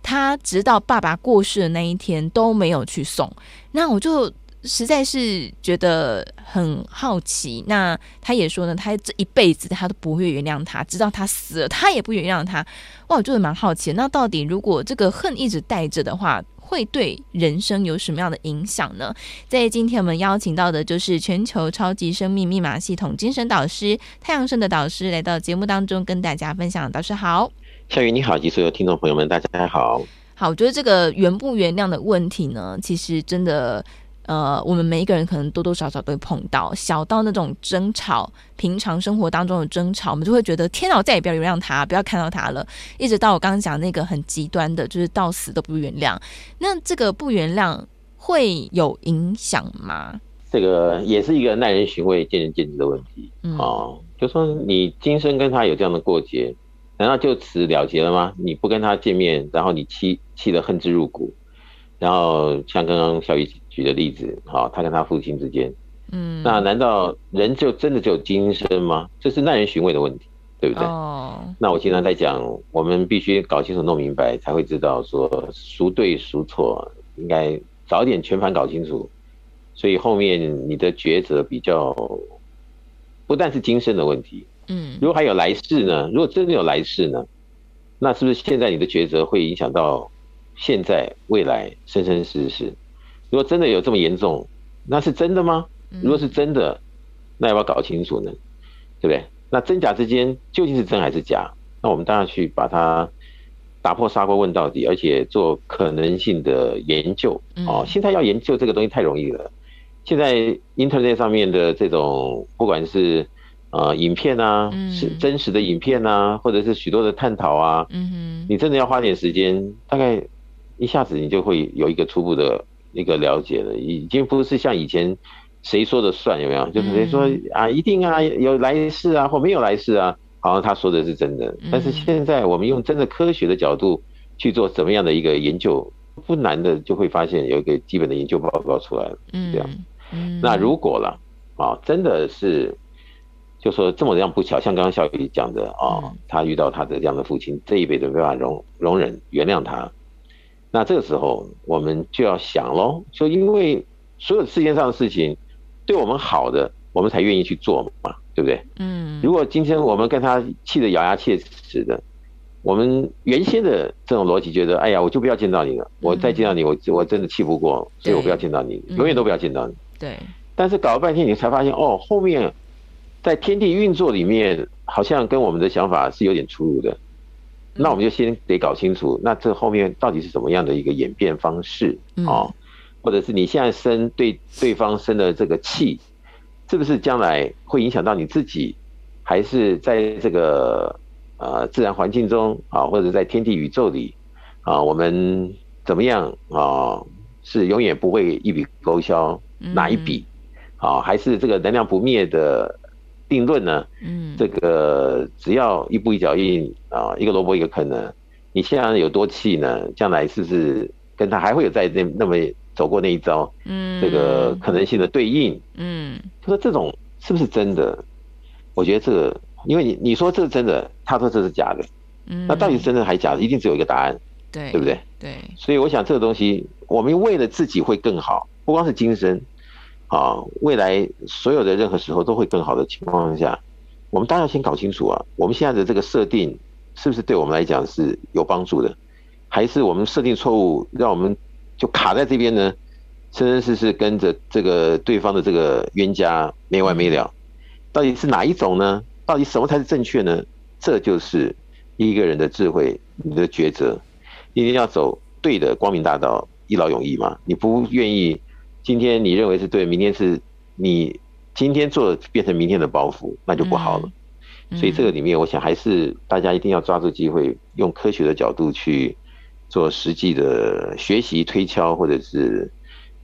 他直到爸爸过世的那一天都没有去送。那我就。实在是觉得很好奇。那他也说呢，他这一辈子他都不会原谅他，直到他死了，他也不原谅他。哇，我就是蛮好奇。那到底如果这个恨一直带着的话，会对人生有什么样的影响呢？在今天我们邀请到的就是全球超级生命密码系统精神导师太阳盛的导师来到节目当中跟大家分享。导师好，夏雨你好，及所有听众朋友们，大家好。好，我觉得这个原不原谅的问题呢，其实真的。呃，我们每一个人可能多多少少都会碰到，小到那种争吵，平常生活当中的争吵，我们就会觉得天哪，我再也不要原谅他，不要看到他了。一直到我刚刚讲那个很极端的，就是到死都不原谅。那这个不原谅会有影响吗？这个也是一个耐人寻味、见仁见智的问题。嗯，哦，就说你今生跟他有这样的过节，难道就此了结了吗？你不跟他见面，然后你气气得恨之入骨，然后像刚刚小雨。举的例子，好，他跟他父亲之间，嗯，那难道人就真的只有今生吗？这是耐人寻味的问题，对不对？哦，那我经常在讲，我们必须搞清楚、弄明白，才会知道说孰对孰错，应该早点全盘搞清楚。所以后面你的抉择比较，不但是今生的问题，嗯，如果还有来世呢？如果真的有来世呢？那是不是现在你的抉择会影响到现在、未来、生生世世？如果真的有这么严重，那是真的吗？如果是真的，那要不要搞清楚呢？对不对？那真假之间究竟是真还是假？那我们当然去把它打破砂锅问到底，而且做可能性的研究。哦，现在要研究这个东西太容易了。现在 Internet 上面的这种，不管是呃影片啊，是真实的影片啊，或者是许多的探讨啊，你真的要花点时间，大概一下子你就会有一个初步的。一个了解了，已经不是像以前谁说的算，有没有？就是谁说啊，一定啊，有来世啊，或没有来世啊，好像他说的是真的。但是现在我们用真的科学的角度去做怎么样的一个研究，不难的就会发现有一个基本的研究报告出来了。嗯，这样。那如果了啊，真的是就说这么样不巧，像刚刚小雨讲的啊，他遇到他的这样的父亲，这一辈子没办法容容忍原谅他。那这个时候，我们就要想喽，就因为所有世界上的事情，对我们好的，我们才愿意去做嘛，对不对？嗯。如果今天我们跟他气得咬牙切齿的，我们原先的这种逻辑觉得，哎呀，我就不要见到你了，我再见到你，我我真的气不过，所以我不要见到你，永远都不要见到你。对。但是搞了半天，你才发现，哦，后面在天地运作里面，好像跟我们的想法是有点出入的。那我们就先得搞清楚，那这后面到底是怎么样的一个演变方式啊？或者是你现在生对对方生的这个气，是不是将来会影响到你自己，还是在这个呃自然环境中啊，或者在天地宇宙里啊，我们怎么样啊？是永远不会一笔勾销哪一笔啊？还是这个能量不灭的？定论呢？嗯，这个只要一步一脚印啊，一个萝卜一个坑呢。你现在有多气呢？将来是不是跟他还会有在那那么走过那一招？嗯，这个可能性的对应，嗯，就说这种是不是真的？我觉得这个，因为你你说这是真的，他说这是假的，嗯，那到底是真的还是假的？一定只有一个答案，对，对不对？对，所以我想这个东西，我们为了自己会更好，不光是今生。啊，未来所有的任何时候都会更好的情况下，我们当然要先搞清楚啊，我们现在的这个设定是不是对我们来讲是有帮助的，还是我们设定错误，让我们就卡在这边呢？生生世世跟着这个对方的这个冤家没完没了，到底是哪一种呢？到底什么才是正确呢？这就是一个人的智慧，你的抉择，一定要走对的光明大道，一劳永逸嘛。你不愿意，今天你认为是对，明天是你今天做的变成明天的包袱，那就不好了。所以这个里面，我想还是大家一定要抓住机会，用科学的角度去做实际的学习推敲，或者是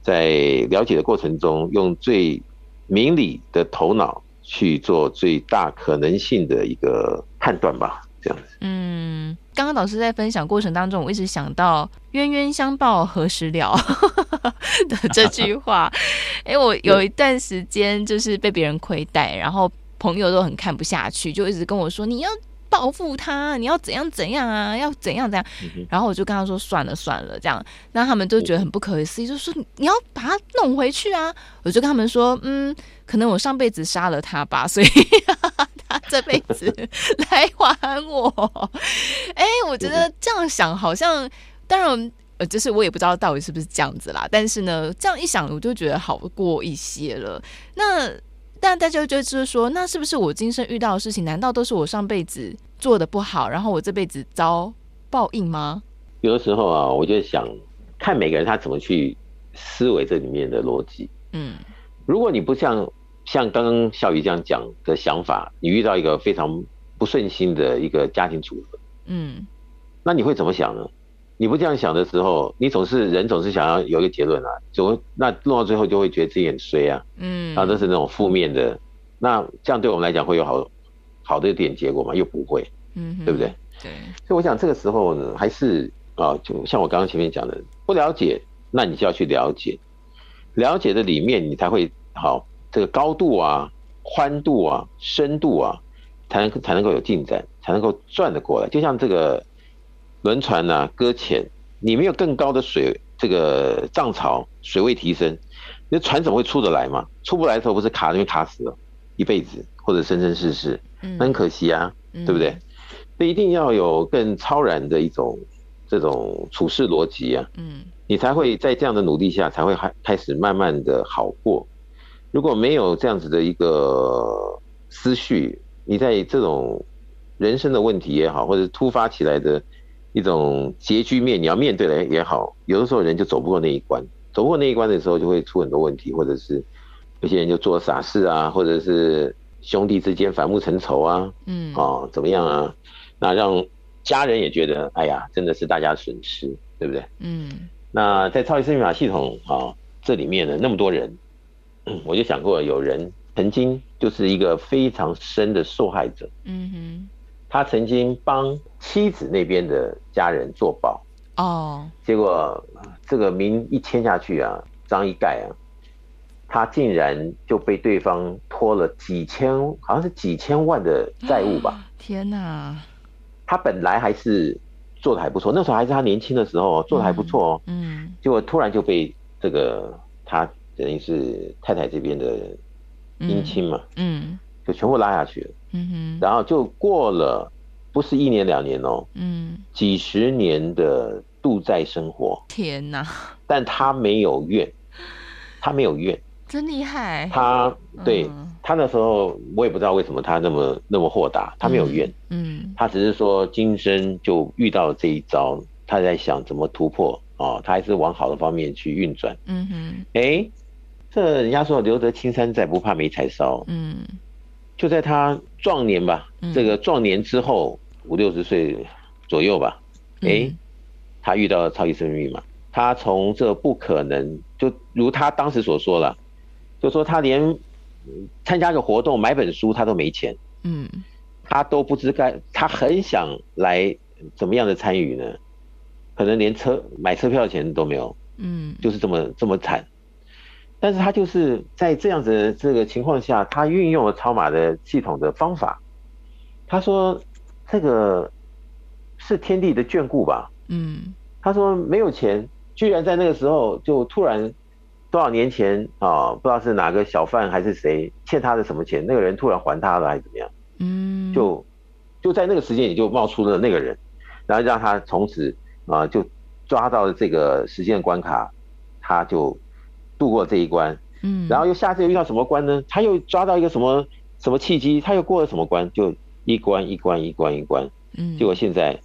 在了解的过程中，用最明理的头脑去做最大可能性的一个判断吧。这样子。嗯，刚刚老师在分享过程当中，我一直想到“冤冤相报何时了” [LAUGHS] 的这句话。[LAUGHS] 哎，我有一段时间就是被别人亏待，然后。朋友都很看不下去，就一直跟我说：“你要报复他，你要怎样怎样啊？要怎样怎样？”然后我就跟他说：“算了算了，这样。”那他们都觉得很不可思议，就说：“你要把他弄回去啊！”我就跟他们说：“嗯，可能我上辈子杀了他吧，所以他这辈子来还我。”哎，我觉得这样想好像，当然，呃，就是我也不知道到底是不是这样子啦。但是呢，这样一想，我就觉得好过一些了。那。但大家就就是说，那是不是我今生遇到的事情，难道都是我上辈子做的不好，然后我这辈子遭报应吗？有的时候啊，我就想看每个人他怎么去思维这里面的逻辑。嗯，如果你不像像刚刚笑宇这样讲的想法，你遇到一个非常不顺心的一个家庭组合，嗯，那你会怎么想呢？你不这样想的时候，你总是人总是想要有一个结论啊，总那弄到最后就会觉得自己很衰啊，嗯，啊，都是那种负面的，那这样对我们来讲会有好好的一点结果吗？又不会，嗯哼，对不对？对，所以我想这个时候呢，还是啊，就像我刚刚前面讲的，不了解，那你就要去了解，了解的里面你才会好，这个高度啊、宽度啊、深度啊，才能才能够有进展，才能够转得过来，就像这个。轮船呐、啊，搁浅，你没有更高的水，这个涨潮，水位提升，那船怎么会出得来嘛？出不来的时候，不是卡那边卡死了，一辈子或者生生世世，那很可惜啊，嗯、对不对？所以一定要有更超然的一种这种处事逻辑啊，嗯，你才会在这样的努力下，才会开开始慢慢的好过。如果没有这样子的一个思绪，你在这种人生的问题也好，或者突发起来的。一种结局面，你要面对的也好，有的时候人就走不过那一关，走不过那一关的时候，就会出很多问题，或者是有些人就做傻事啊，或者是兄弟之间反目成仇啊，嗯，哦，怎么样啊？那让家人也觉得，哎呀，真的是大家损失，对不对？嗯。那在超级生命密码系统啊、哦，这里面呢，那么多人，我就想过，有人曾经就是一个非常深的受害者，嗯哼。他曾经帮妻子那边的家人做保哦，结果这个名一签下去啊，章一盖啊，他竟然就被对方拖了几千，好像是几千万的债务吧？天哪！他本来还是做的还不错，那时候还是他年轻的时候，做的还不错哦。嗯，结果突然就被这个他等于是太太这边的姻亲嘛，嗯，就全部拉下去了。嗯哼，然后就过了，不是一年两年哦，嗯，几十年的度债生活。天哪！但他没有怨，[LAUGHS] 他没有怨，真厉害。他对、嗯、他那时候，我也不知道为什么他那么那么豁达，他没有怨，嗯，嗯他只是说今生就遇到了这一招，他在想怎么突破哦，他还是往好的方面去运转。嗯哼，哎，这人家说留得青山在，不怕没柴烧。嗯。就在他壮年吧，这个壮年之后五六十岁左右吧，哎，他遇到了超级生命密码，他从这不可能，就如他当时所说了，就说他连参加个活动买本书他都没钱，嗯，他都不知该，他很想来怎么样的参与呢？可能连车买车票钱都没有，嗯，就是这么这么惨。但是他就是在这样子的这个情况下，他运用了超马的系统的方法。他说：“这个是天地的眷顾吧？”嗯，他说没有钱，居然在那个时候就突然多少年前啊，不知道是哪个小贩还是谁欠他的什么钱，那个人突然还他了还是怎么样？嗯，就就在那个时间里就冒出了那个人，然后让他从此啊就抓到了这个时间的关卡，他就。度过这一关，嗯，然后又下次又遇到什么关呢？他又抓到一个什么什么契机？他又过了什么关？就一关一关一关一关，嗯，结果现在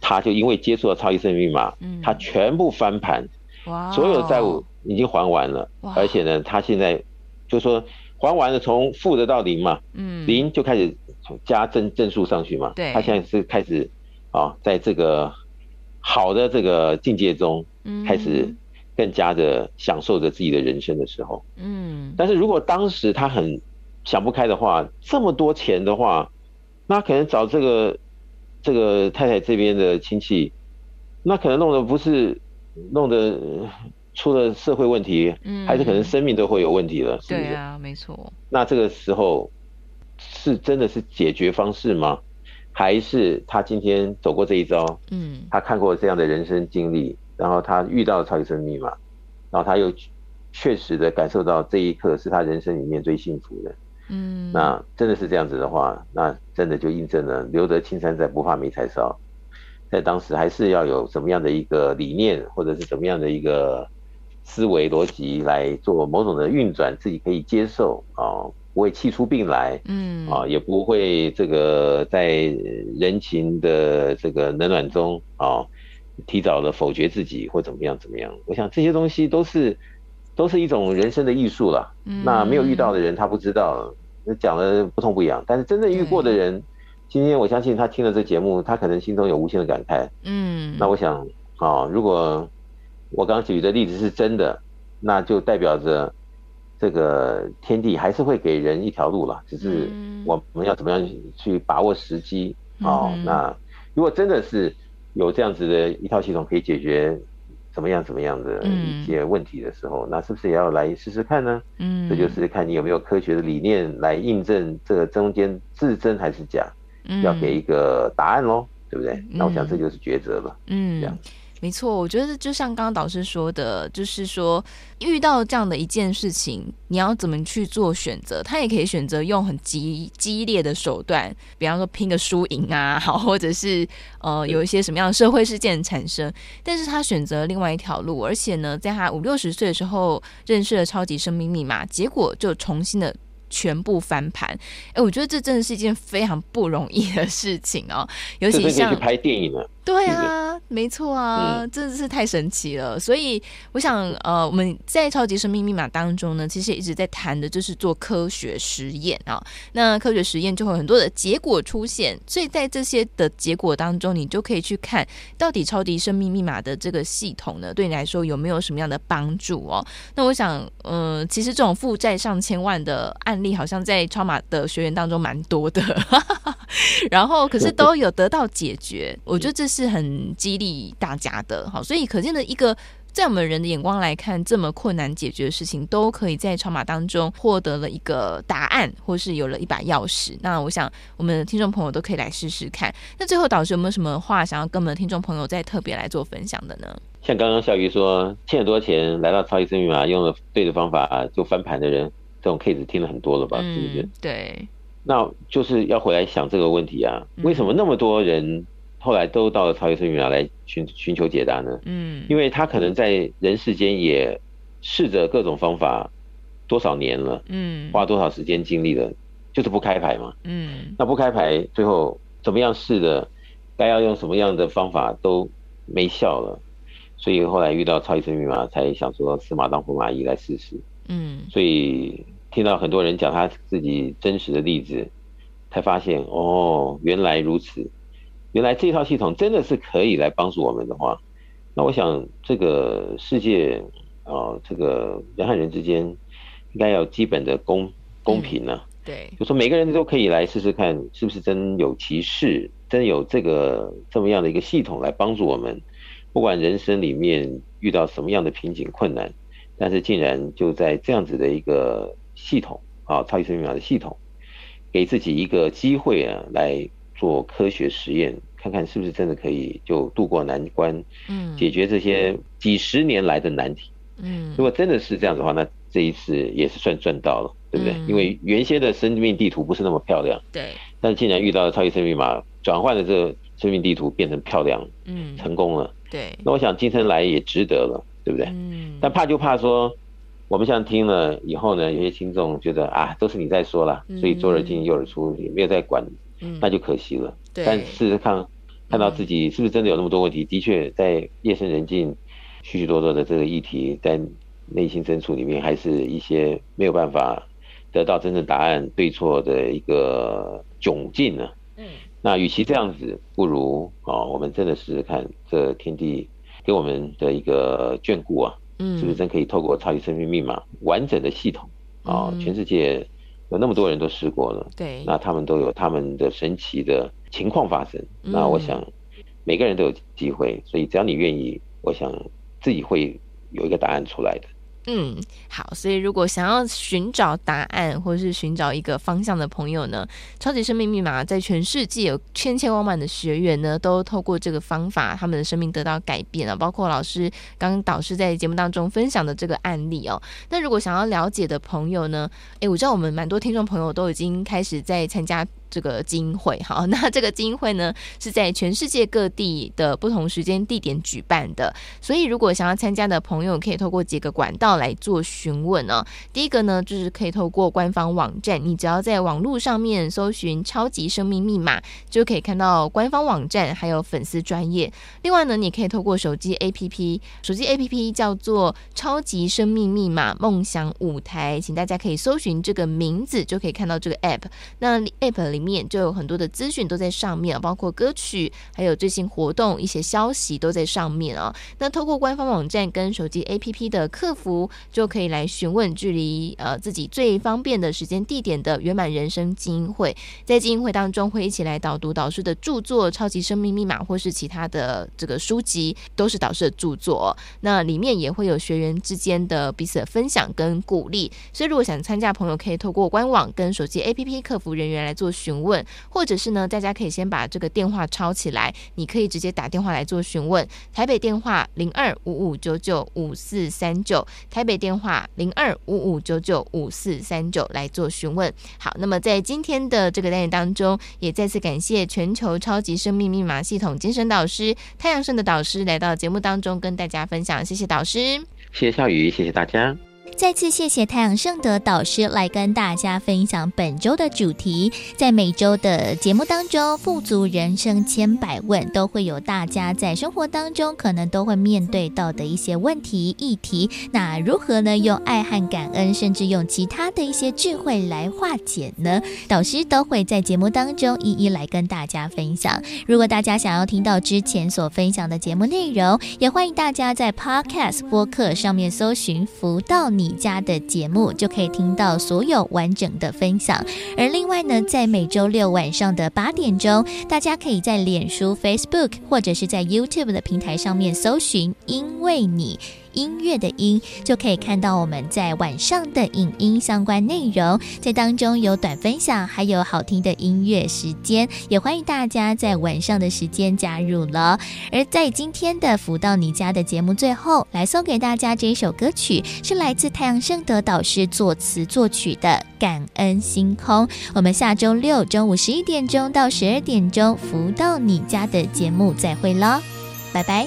他就因为接触了超级生命密码，嗯，他全部翻盘，哇，所有的债务已经还完了，而且呢，他现在就说还完了，从负的到零嘛，嗯，零就开始加正正数上去嘛，对，他现在是开始啊，在这个好的这个境界中，开始更加的享受着自己的人生的时候，嗯，但是如果当时他很想不开的话，这么多钱的话，那可能找这个这个太太这边的亲戚，那可能弄得不是弄得出了社会问题，嗯，还是可能生命都会有问题了，是不是？对啊，没错。那这个时候是真的是解决方式吗？还是他今天走过这一遭，嗯，他看过这样的人生经历，然后他遇到了超级生命密码，然后他又确实的感受到这一刻是他人生里面最幸福的。嗯，那真的是这样子的话，那真的就印证了“留得青山在，不怕没柴烧”。在当时还是要有什么样的一个理念，或者是什么样的一个思维逻辑来做某种的运转，自己可以接受啊，不会气出病来，嗯啊，也不会这个在人情的这个冷暖中啊，提早的否决自己或怎么样怎么样。我想这些东西都是。都是一种人生的艺术了。那没有遇到的人，他不知道，讲的不痛不痒。但是真正遇过的人，今天我相信他听了这节目，他可能心中有无限的感慨。嗯，那我想啊，如果我刚刚举的例子是真的，那就代表着这个天地还是会给人一条路了，只是我们要怎么样去把握时机啊。那如果真的是有这样子的一套系统可以解决。怎么样？怎么样的一些问题的时候，嗯、那是不是也要来试试看呢？嗯，这就是看你有没有科学的理念来印证这个中间是真还是假，嗯、要给一个答案喽，对不对？嗯、那我想这就是抉择了。嗯，这样。没错，我觉得就像刚刚导师说的，就是说遇到这样的一件事情，你要怎么去做选择？他也可以选择用很激激烈的手段，比方说拼个输赢啊，[LAUGHS] 好，或者是呃有一些什么样的社会事件产生，但是他选择另外一条路，而且呢，在他五六十岁的时候认识了超级生命密码，结果就重新的。全部翻盘，哎，我觉得这真的是一件非常不容易的事情哦，尤其像去拍电影了。对啊，没错啊，真的是太神奇了。所以我想，呃，我们在超级生命密码当中呢，其实也一直在谈的就是做科学实验啊。那科学实验就会有很多的结果出现，所以在这些的结果当中，你就可以去看到底超级生命密码的这个系统呢，对你来说有没有什么样的帮助哦？那我想，呃，其实这种负债上千万的案例，好像在超马的学员当中蛮多的，[LAUGHS] 然后可是都有得到解决，我觉得这是。很激励大家的，好，所以可见的一个，在我们人的眼光来看，这么困难解决的事情，都可以在超码当中获得了一个答案，或是有了一把钥匙。那我想，我们的听众朋友都可以来试试看。那最后，导师有没有什么话想要跟我们的听众朋友再特别来做分享的呢？像刚刚小鱼说，欠很多钱来到超级生命密码，用了对的方法就翻盘的人，这种 case 听了很多了吧？是不是？对。那就是要回来想这个问题啊，为什么那么多人？后来都到了超级生命密码来寻寻求解答呢？嗯，因为他可能在人世间也试着各种方法多少年了，嗯，花多少时间精力了，就是不开牌嘛，嗯，那不开牌，最后怎么样试的，该要用什么样的方法都没效了，所以后来遇到超级生命密码，才想说死马当活马医来试试，嗯，所以听到很多人讲他自己真实的例子，才发现哦，原来如此。原来这套系统真的是可以来帮助我们的话，那我想这个世界啊，这个人和人之间应该要基本的公公平呢、啊嗯。对，就说每个人都可以来试试看，是不是真有其事，真有这个这么样的一个系统来帮助我们，不管人生里面遇到什么样的瓶颈困难，但是竟然就在这样子的一个系统啊，超级生命密码的系统，给自己一个机会啊，来。做科学实验，看看是不是真的可以就渡过难关，嗯，解决这些几十年来的难题，嗯，如果真的是这样的话，那这一次也是算赚到了，对不对？嗯，因为原先的生命地图不是那么漂亮，对，但是既然遇到了超级生命密码，转换了这个生命地图变成漂亮，嗯，成功了，对，那我想今生来也值得了，对不对？嗯，但怕就怕说，我们像听了以后呢，有些听众觉得啊，都是你在说了，所以左耳进右耳出，也没有在管。嗯，那就可惜了。对。但试试看，看到自己是不是真的有那么多问题，的确在夜深人静、许许多多的这个议题，在内心深处里面，还是一些没有办法得到真正答案、对错的一个窘境呢。嗯。那与其这样子，不如啊，我们真的试试看，这天地给我们的一个眷顾啊，嗯，是不是真可以透过超级生命密码完整的系统啊，全世界。有那么多人都试过了，对，那他们都有他们的神奇的情况发生。嗯、那我想，每个人都有机会，所以只要你愿意，我想自己会有一个答案出来的。嗯，好，所以如果想要寻找答案或者是寻找一个方向的朋友呢，超级生命密码在全世界有千千万万的学员呢，都透过这个方法，他们的生命得到改变了。包括老师刚刚导师在节目当中分享的这个案例哦。那如果想要了解的朋友呢，诶，我知道我们蛮多听众朋友都已经开始在参加。这个基金会，好，[LAUGHS] 那这个基金会呢，是在全世界各地的不同时间地点举办的，所以如果想要参加的朋友，可以透过几个管道来做询问哦。第一个呢，就是可以透过官方网站，你只要在网络上面搜寻“超级生命密码”，就可以看到官方网站还有粉丝专业。另外呢，你可以透过手机 APP，手机 APP 叫做“超级生命密码梦想舞台”，请大家可以搜寻这个名字，就可以看到这个 App。那 App 里面就有很多的资讯都在上面，包括歌曲，还有最新活动一些消息都在上面啊。那透过官方网站跟手机 APP 的客服，就可以来询问距离呃自己最方便的时间地点的圆满人生精英会。在精英会当中会一起来导读导师的著作《超级生命密码》，或是其他的这个书籍，都是导师的著作。那里面也会有学员之间的彼此的分享跟鼓励。所以如果想参加朋友，可以透过官网跟手机 APP 客服人员来做询。询问，或者是呢，大家可以先把这个电话抄起来，你可以直接打电话来做询问。台北电话零二五五九九五四三九，台北电话零二五五九九五四三九来做询问。好，那么在今天的这个单元当中，也再次感谢全球超级生命密码系统精神导师太阳盛的导师来到节目当中跟大家分享，谢谢导师，谢谢小雨，谢谢大家。再次谢谢太阳盛德导师来跟大家分享本周的主题。在每周的节目当中，富足人生千百问都会有大家在生活当中可能都会面对到的一些问题议题。那如何呢？用爱和感恩，甚至用其他的一些智慧来化解呢？导师都会在节目当中一一来跟大家分享。如果大家想要听到之前所分享的节目内容，也欢迎大家在 Podcast 播客上面搜寻“福道你”。家的节目就可以听到所有完整的分享，而另外呢，在每周六晚上的八点钟，大家可以在脸书、Facebook 或者是在 YouTube 的平台上面搜寻“因为你”。音乐的音就可以看到我们在晚上的影音相关内容，在当中有短分享，还有好听的音乐时间，也欢迎大家在晚上的时间加入了。而在今天的福到你家的节目最后，来送给大家这一首歌曲，是来自太阳盛德导师作词作曲的《感恩星空》。我们下周六中午十一点钟到十二点钟，福到你家的节目再会喽，拜拜。